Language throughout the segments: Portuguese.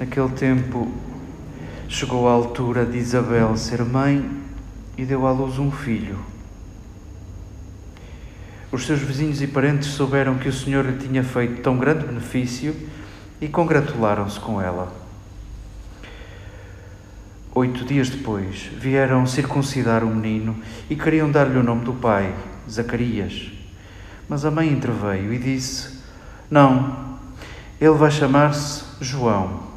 Naquele tempo chegou a altura de Isabel ser mãe e deu à luz um filho. Os seus vizinhos e parentes souberam que o Senhor lhe tinha feito tão grande benefício e congratularam-se com ela. Oito dias depois, vieram circuncidar o menino e queriam dar-lhe o nome do pai, Zacarias. Mas a mãe interveio e disse: Não, ele vai chamar-se João.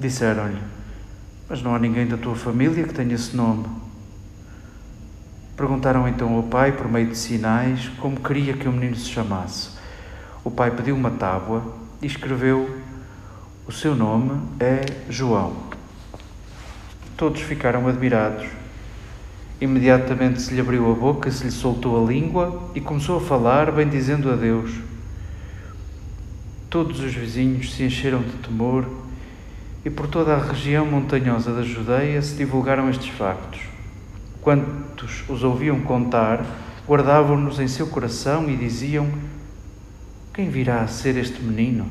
Disseram-lhe: Mas não há ninguém da tua família que tenha esse nome. Perguntaram então ao pai, por meio de sinais, como queria que o menino se chamasse. O pai pediu uma tábua e escreveu: O seu nome é João. Todos ficaram admirados. Imediatamente se lhe abriu a boca, se lhe soltou a língua e começou a falar, bendizendo a Deus. Todos os vizinhos se encheram de temor e por toda a região montanhosa da Judeia se divulgaram estes factos. Quantos os ouviam contar, guardavam-nos em seu coração e diziam: Quem virá a ser este menino?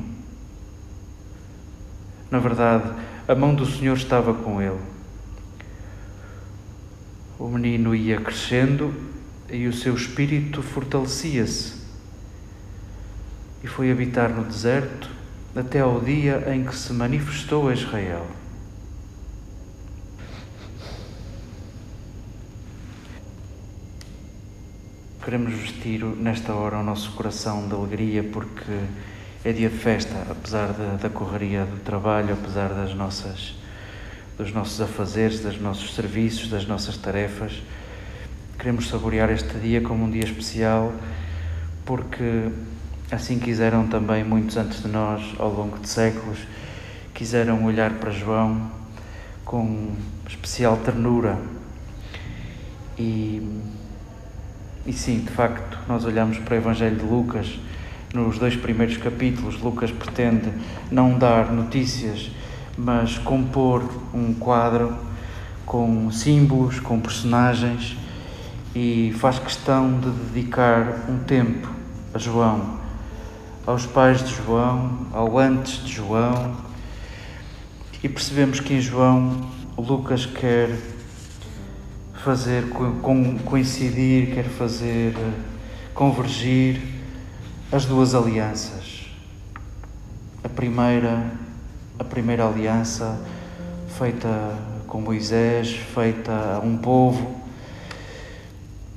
Na verdade, a mão do Senhor estava com ele. O menino ia crescendo e o seu espírito fortalecia-se. E foi habitar no deserto até ao dia em que se manifestou a Israel. Queremos vestir nesta hora o nosso coração de alegria porque é dia de festa, apesar da, da correria do trabalho, apesar das nossas, dos nossos afazeres, dos nossos serviços, das nossas tarefas. Queremos saborear este dia como um dia especial porque Assim quiseram também muitos antes de nós, ao longo de séculos, quiseram olhar para João com especial ternura. E, e sim, de facto, nós olhamos para o Evangelho de Lucas, nos dois primeiros capítulos, Lucas pretende não dar notícias, mas compor um quadro com símbolos, com personagens e faz questão de dedicar um tempo a João aos pais de João, ao antes de João, e percebemos que em João Lucas quer fazer coincidir, quer fazer convergir as duas alianças. A primeira, a primeira aliança feita com Moisés, feita a um povo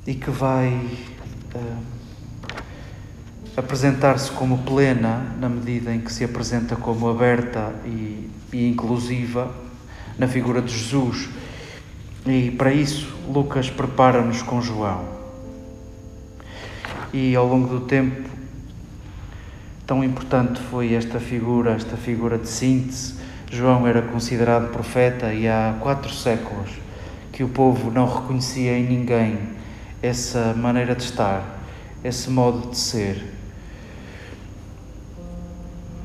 e que vai uh, apresentar-se como plena na medida em que se apresenta como aberta e, e inclusiva na figura de Jesus. E para isso, Lucas prepara-nos com João. E ao longo do tempo, tão importante foi esta figura, esta figura de síntese. João era considerado profeta e há quatro séculos que o povo não reconhecia em ninguém essa maneira de estar, esse modo de ser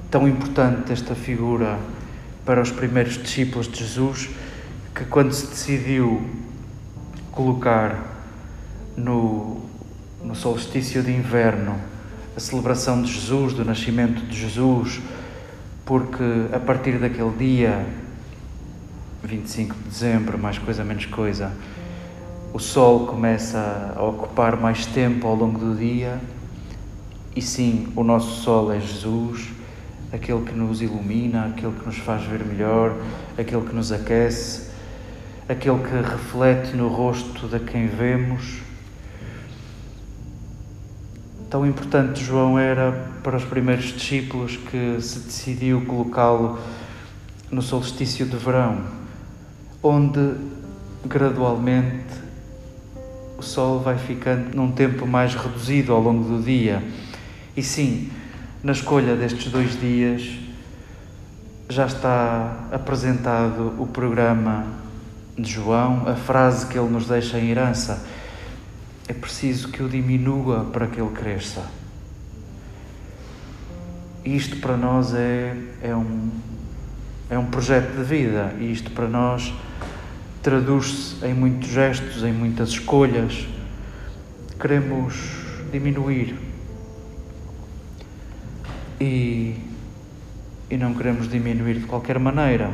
tão importante esta figura para os primeiros discípulos de Jesus que, quando se decidiu colocar no, no solstício de inverno a celebração de Jesus, do nascimento de Jesus, porque a partir daquele dia, 25 de dezembro, mais coisa menos coisa, o sol começa a ocupar mais tempo ao longo do dia, e sim, o nosso sol é Jesus aquele que nos ilumina, aquele que nos faz ver melhor, aquele que nos aquece, aquele que reflete no rosto de quem vemos. Tão importante João era para os primeiros discípulos que se decidiu colocá-lo no solstício de verão, onde gradualmente o sol vai ficando num tempo mais reduzido ao longo do dia. E sim, na escolha destes dois dias já está apresentado o programa de João, a frase que ele nos deixa em herança. É preciso que o diminua para que ele cresça. Isto para nós é, é, um, é um projeto de vida e isto para nós traduz-se em muitos gestos, em muitas escolhas. Queremos diminuir e e não queremos diminuir de qualquer maneira.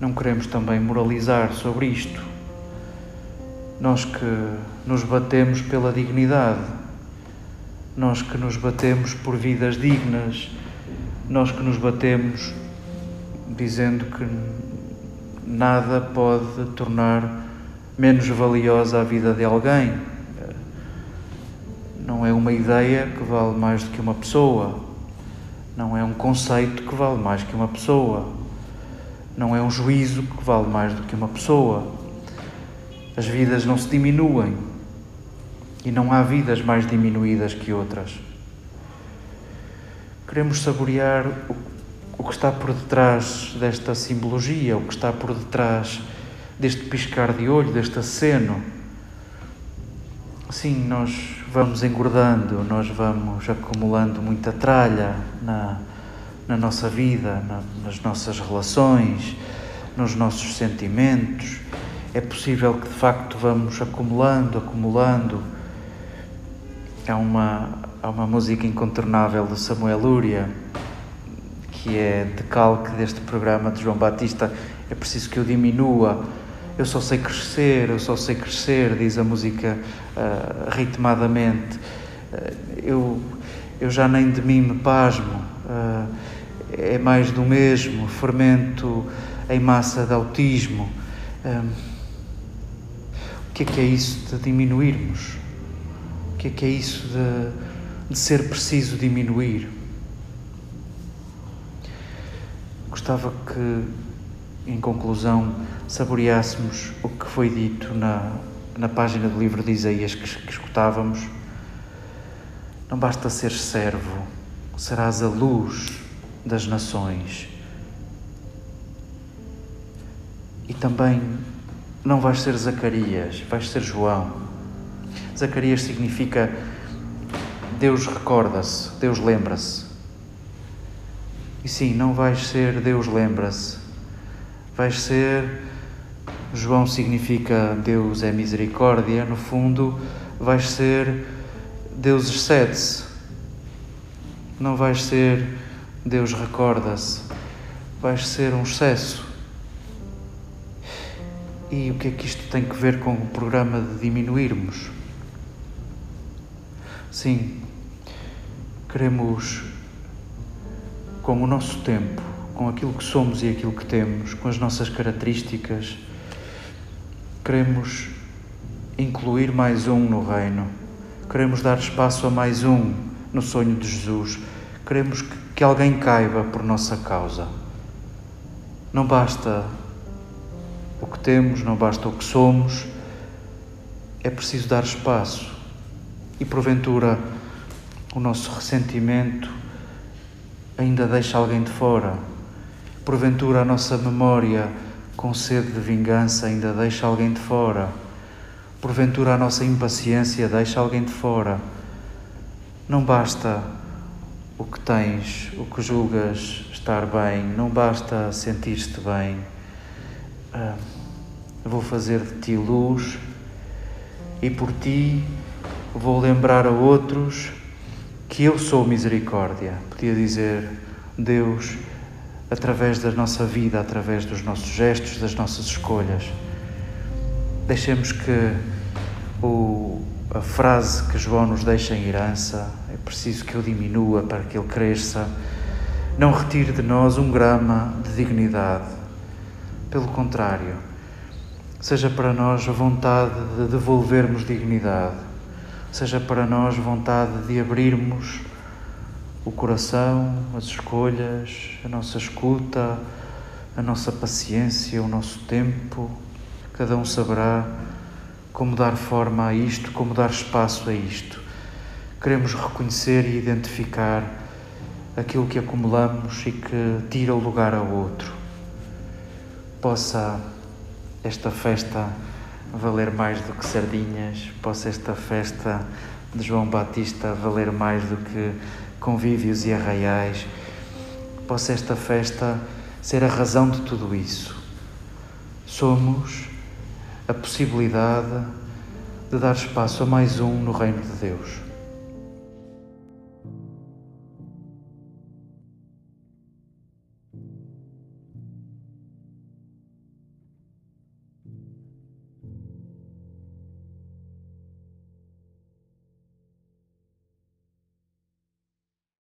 Não queremos também moralizar sobre isto. Nós que nos batemos pela dignidade, nós que nos batemos por vidas dignas, nós que nos batemos dizendo que nada pode tornar menos valiosa a vida de alguém. Não é uma ideia que vale mais do que uma pessoa. Não é um conceito que vale mais que uma pessoa. Não é um juízo que vale mais do que uma pessoa. As vidas não se diminuem e não há vidas mais diminuídas que outras. Queremos saborear o, que está por detrás desta simbologia, o que está por detrás deste piscar de olho, deste aceno. Sim, nós vamos engordando, nós vamos acumulando muita tralha na, na nossa vida, na, nas nossas relações, nos nossos sentimentos. É possível que de facto vamos acumulando, acumulando. Há uma, há uma música incontornável do Samuel Lúria, que é decalque deste programa de João Batista. É preciso que eu diminua eu só sei crescer, eu só sei crescer, diz a música uh, ritmadamente. Uh, eu, eu já nem de mim me pasmo, uh, é mais do mesmo, fermento em massa de autismo. o que é que é isso de diminuirmos? O que é que é isso de, de ser preciso diminuir? Gostava que, em conclusão, saboreássemos o que foi dito na, na página do livro de Isaías que, que escutávamos. Não basta ser servo, serás a luz das nações. E também não vais ser Zacarias, vais ser João. Zacarias significa Deus recorda-se, Deus lembra-se. E sim, não vais ser Deus lembra-se, vais ser João significa Deus é misericórdia, no fundo, vais ser Deus excede-se. Não vais ser Deus recorda-se, vais ser um excesso. E o que é que isto tem que ver com o programa de diminuirmos? Sim, queremos, com o nosso tempo, com aquilo que somos e aquilo que temos, com as nossas características, Queremos incluir mais um no reino. Queremos dar espaço a mais um no sonho de Jesus. Queremos que alguém caiba por nossa causa. Não basta o que temos, não basta o que somos, é preciso dar espaço. E porventura o nosso ressentimento ainda deixa alguém de fora. Porventura a nossa memória com sede de vingança ainda deixa alguém de fora. Porventura a nossa impaciência deixa alguém de fora. Não basta o que tens, o que julgas estar bem, não basta sentir-te bem. Ah, vou fazer de ti luz e por ti vou lembrar a outros que eu sou misericórdia. Podia dizer, Deus através da nossa vida, através dos nossos gestos, das nossas escolhas. Deixemos que o, a frase que João nos deixa em herança, é preciso que eu diminua para que ele cresça, não retire de nós um grama de dignidade. Pelo contrário, seja para nós a vontade de devolvermos dignidade, seja para nós vontade de abrirmos o coração, as escolhas, a nossa escuta, a nossa paciência, o nosso tempo. Cada um saberá como dar forma a isto, como dar espaço a isto. Queremos reconhecer e identificar aquilo que acumulamos e que tira o lugar ao outro. Possa esta festa valer mais do que sardinhas, possa esta festa de João Batista valer mais do que convívios e arraiais, possa esta festa ser a razão de tudo isso. Somos a possibilidade de dar espaço a mais um no reino de Deus.